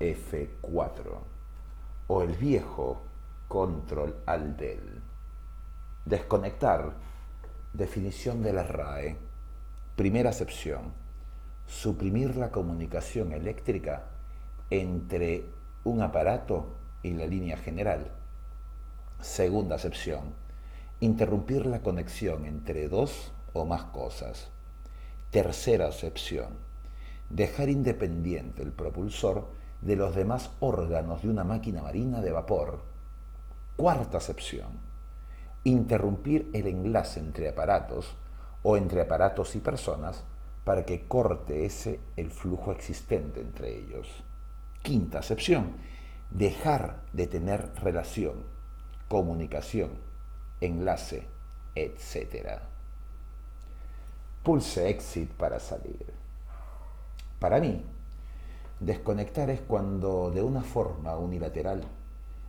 F4 o el viejo control al del. Desconectar, definición de la RAE. Primera acepción, suprimir la comunicación eléctrica entre un aparato y la línea general. Segunda acepción, interrumpir la conexión entre dos o más cosas. Tercera acepción, dejar independiente el propulsor de los demás órganos de una máquina marina de vapor. Cuarta acepción, interrumpir el enlace entre aparatos o entre aparatos y personas para que corte ese el flujo existente entre ellos. Quinta acepción, dejar de tener relación, comunicación, enlace, etc. Pulse exit para salir. Para mí, desconectar es cuando de una forma unilateral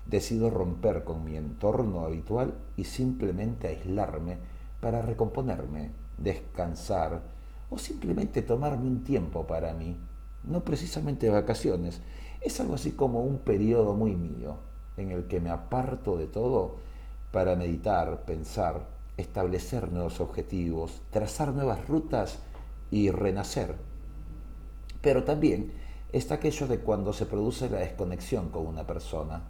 decido romper con mi entorno habitual y simplemente aislarme para recomponerme, descansar o simplemente tomarme un tiempo para mí, no precisamente vacaciones, es algo así como un periodo muy mío en el que me aparto de todo para meditar, pensar, establecer nuevos objetivos, trazar nuevas rutas y renacer. Pero también está aquello de cuando se produce la desconexión con una persona.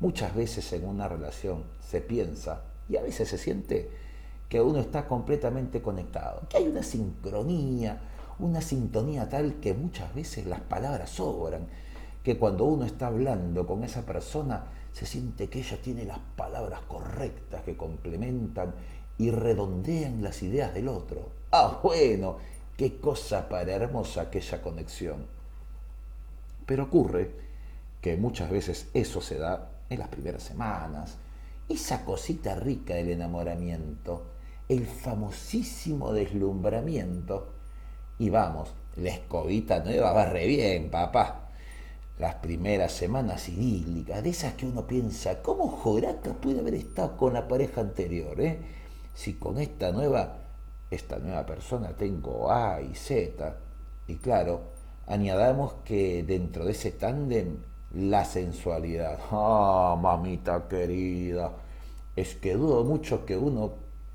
Muchas veces en una relación se piensa y a veces se siente que uno está completamente conectado, que hay una sincronía, una sintonía tal que muchas veces las palabras sobran, que cuando uno está hablando con esa persona se siente que ella tiene las palabras correctas que complementan y redondean las ideas del otro. Ah, bueno, qué cosa para hermosa aquella conexión. Pero ocurre que muchas veces eso se da en las primeras semanas, esa cosita rica del enamoramiento, el famosísimo deslumbramiento. Y vamos, la escobita nueva va re bien, papá las primeras semanas idílicas, de esas que uno piensa, ¿cómo Joraca puede haber estado con la pareja anterior? Eh? Si con esta nueva, esta nueva persona tengo A y Z, y claro, añadamos que dentro de ese tándem la sensualidad. Ah, mamita querida, es que dudo mucho que uno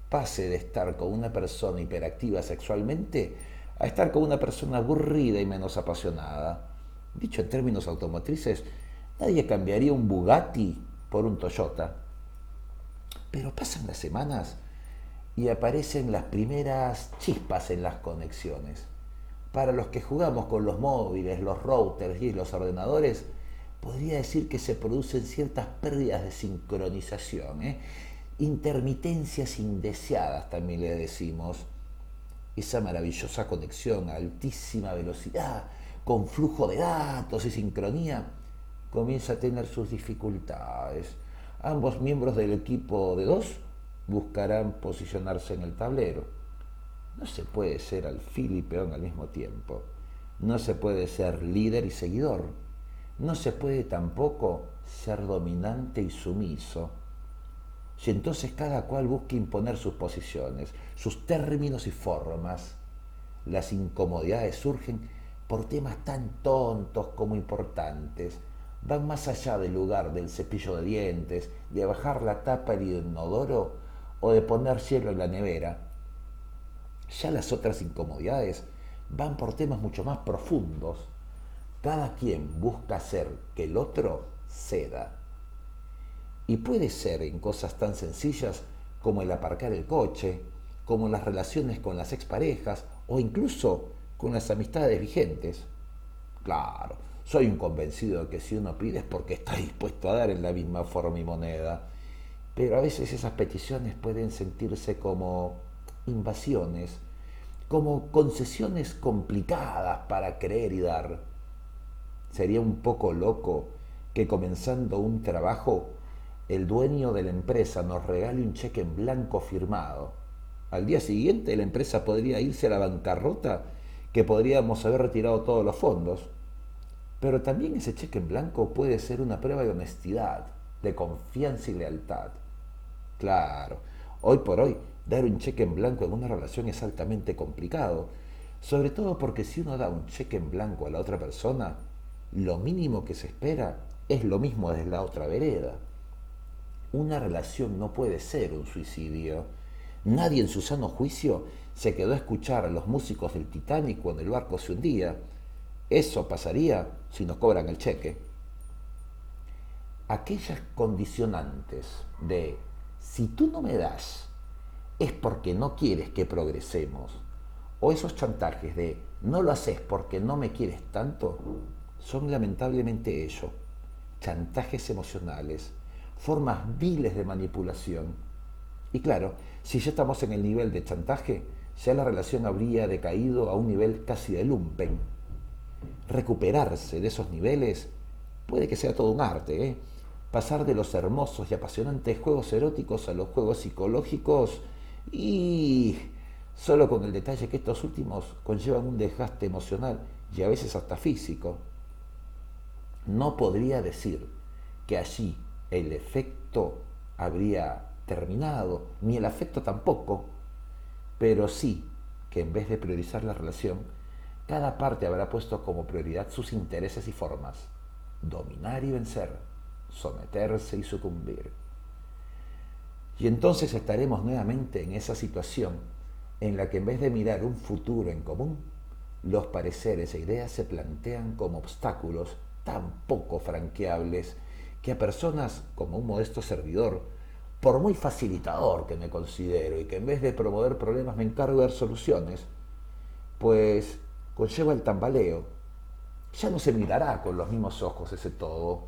pase de estar con una persona hiperactiva sexualmente a estar con una persona aburrida y menos apasionada. Dicho en términos automotrices, nadie cambiaría un Bugatti por un Toyota. Pero pasan las semanas y aparecen las primeras chispas en las conexiones. Para los que jugamos con los móviles, los routers y los ordenadores, podría decir que se producen ciertas pérdidas de sincronización, ¿eh? intermitencias indeseadas también le decimos. Esa maravillosa conexión a altísima velocidad con flujo de datos y sincronía, comienza a tener sus dificultades. Ambos miembros del equipo de dos buscarán posicionarse en el tablero. No se puede ser alfil y peón al mismo tiempo. No se puede ser líder y seguidor. No se puede tampoco ser dominante y sumiso. Si entonces cada cual busca imponer sus posiciones, sus términos y formas, las incomodidades surgen por temas tan tontos como importantes, van más allá del lugar del cepillo de dientes, de bajar la tapa del inodoro o de poner hielo en la nevera. Ya las otras incomodidades van por temas mucho más profundos. Cada quien busca hacer que el otro ceda. Y puede ser en cosas tan sencillas como el aparcar el coche, como las relaciones con las exparejas o incluso con las amistades vigentes. Claro, soy un convencido de que si uno pide es porque está dispuesto a dar en la misma forma y moneda. Pero a veces esas peticiones pueden sentirse como invasiones, como concesiones complicadas para creer y dar. Sería un poco loco que comenzando un trabajo el dueño de la empresa nos regale un cheque en blanco firmado. Al día siguiente la empresa podría irse a la bancarrota que podríamos haber retirado todos los fondos. Pero también ese cheque en blanco puede ser una prueba de honestidad, de confianza y lealtad. Claro, hoy por hoy dar un cheque en blanco en una relación es altamente complicado, sobre todo porque si uno da un cheque en blanco a la otra persona, lo mínimo que se espera es lo mismo desde la otra vereda. Una relación no puede ser un suicidio. Nadie en su sano juicio se quedó a escuchar a los músicos del Titanic cuando el barco se hundía. Eso pasaría si nos cobran el cheque. Aquellas condicionantes de si tú no me das es porque no quieres que progresemos, o esos chantajes de no lo haces porque no me quieres tanto, son lamentablemente ello, chantajes emocionales, formas viles de manipulación. Y claro, si ya estamos en el nivel de chantaje, ya la relación habría decaído a un nivel casi de lumpen. Recuperarse de esos niveles puede que sea todo un arte, ¿eh? pasar de los hermosos y apasionantes juegos eróticos a los juegos psicológicos y solo con el detalle que estos últimos conllevan un desgaste emocional y a veces hasta físico. No podría decir que allí el efecto habría terminado, ni el afecto tampoco, pero sí que en vez de priorizar la relación, cada parte habrá puesto como prioridad sus intereses y formas, dominar y vencer, someterse y sucumbir. Y entonces estaremos nuevamente en esa situación en la que en vez de mirar un futuro en común, los pareceres e ideas se plantean como obstáculos tan poco franqueables que a personas como un modesto servidor, por muy facilitador que me considero y que en vez de promover problemas me encargo de dar soluciones, pues conlleva el tambaleo. Ya no se mirará con los mismos ojos ese todo.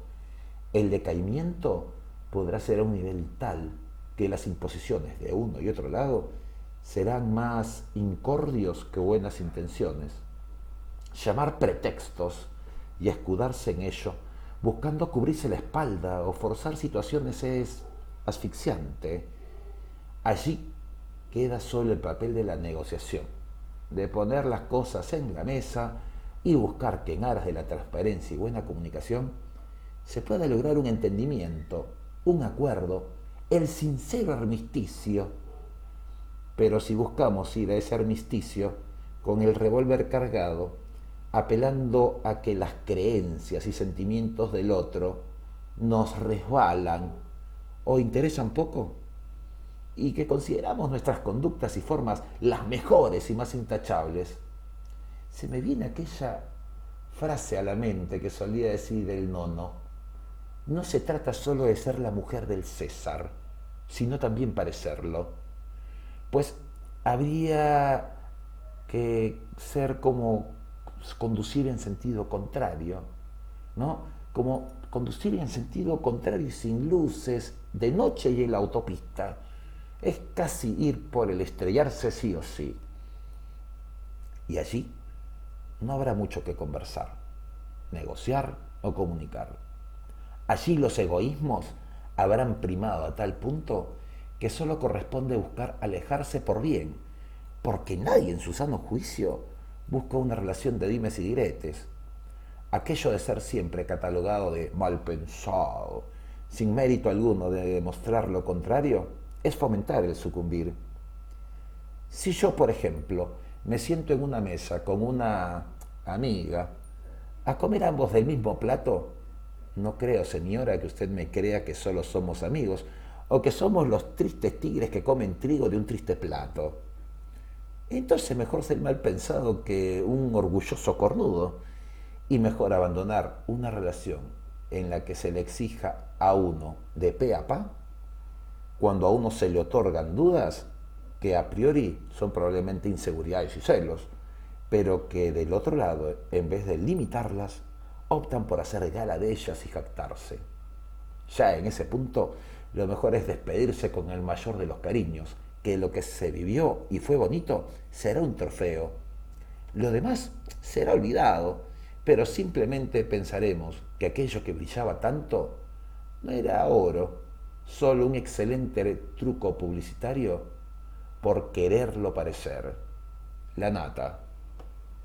El decaimiento podrá ser a un nivel tal que las imposiciones de uno y otro lado serán más incordios que buenas intenciones. Llamar pretextos y escudarse en ello, buscando cubrirse la espalda o forzar situaciones es asfixiante. Allí queda solo el papel de la negociación, de poner las cosas en la mesa y buscar que en aras de la transparencia y buena comunicación se pueda lograr un entendimiento, un acuerdo el sincero armisticio. Pero si buscamos ir a ese armisticio con el revólver cargado, apelando a que las creencias y sentimientos del otro nos resbalan o interesan poco, y que consideramos nuestras conductas y formas las mejores y más intachables, se me viene aquella frase a la mente que solía decir el nono no se trata solo de ser la mujer del César, sino también parecerlo. Pues habría que ser como conducir en sentido contrario, ¿no? Como conducir en sentido contrario sin luces, de noche y en la autopista. Es casi ir por el estrellarse sí o sí. Y allí no habrá mucho que conversar, negociar o comunicar. Allí los egoísmos habrán primado a tal punto que solo corresponde buscar alejarse por bien, porque nadie en su sano juicio busca una relación de dimes y diretes. Aquello de ser siempre catalogado de mal pensado, sin mérito alguno de demostrar lo contrario, es fomentar el sucumbir. Si yo, por ejemplo, me siento en una mesa con una amiga, a comer ambos del mismo plato, no creo, señora, que usted me crea que solo somos amigos o que somos los tristes tigres que comen trigo de un triste plato. Entonces mejor ser mal pensado que un orgulloso cornudo y mejor abandonar una relación en la que se le exija a uno de pe a pa cuando a uno se le otorgan dudas que a priori son probablemente inseguridades y celos, pero que del otro lado, en vez de limitarlas, optan por hacer gala de ellas y jactarse. Ya en ese punto, lo mejor es despedirse con el mayor de los cariños, que lo que se vivió y fue bonito será un trofeo. Lo demás será olvidado, pero simplemente pensaremos que aquello que brillaba tanto no era oro, solo un excelente truco publicitario por quererlo parecer. La nata.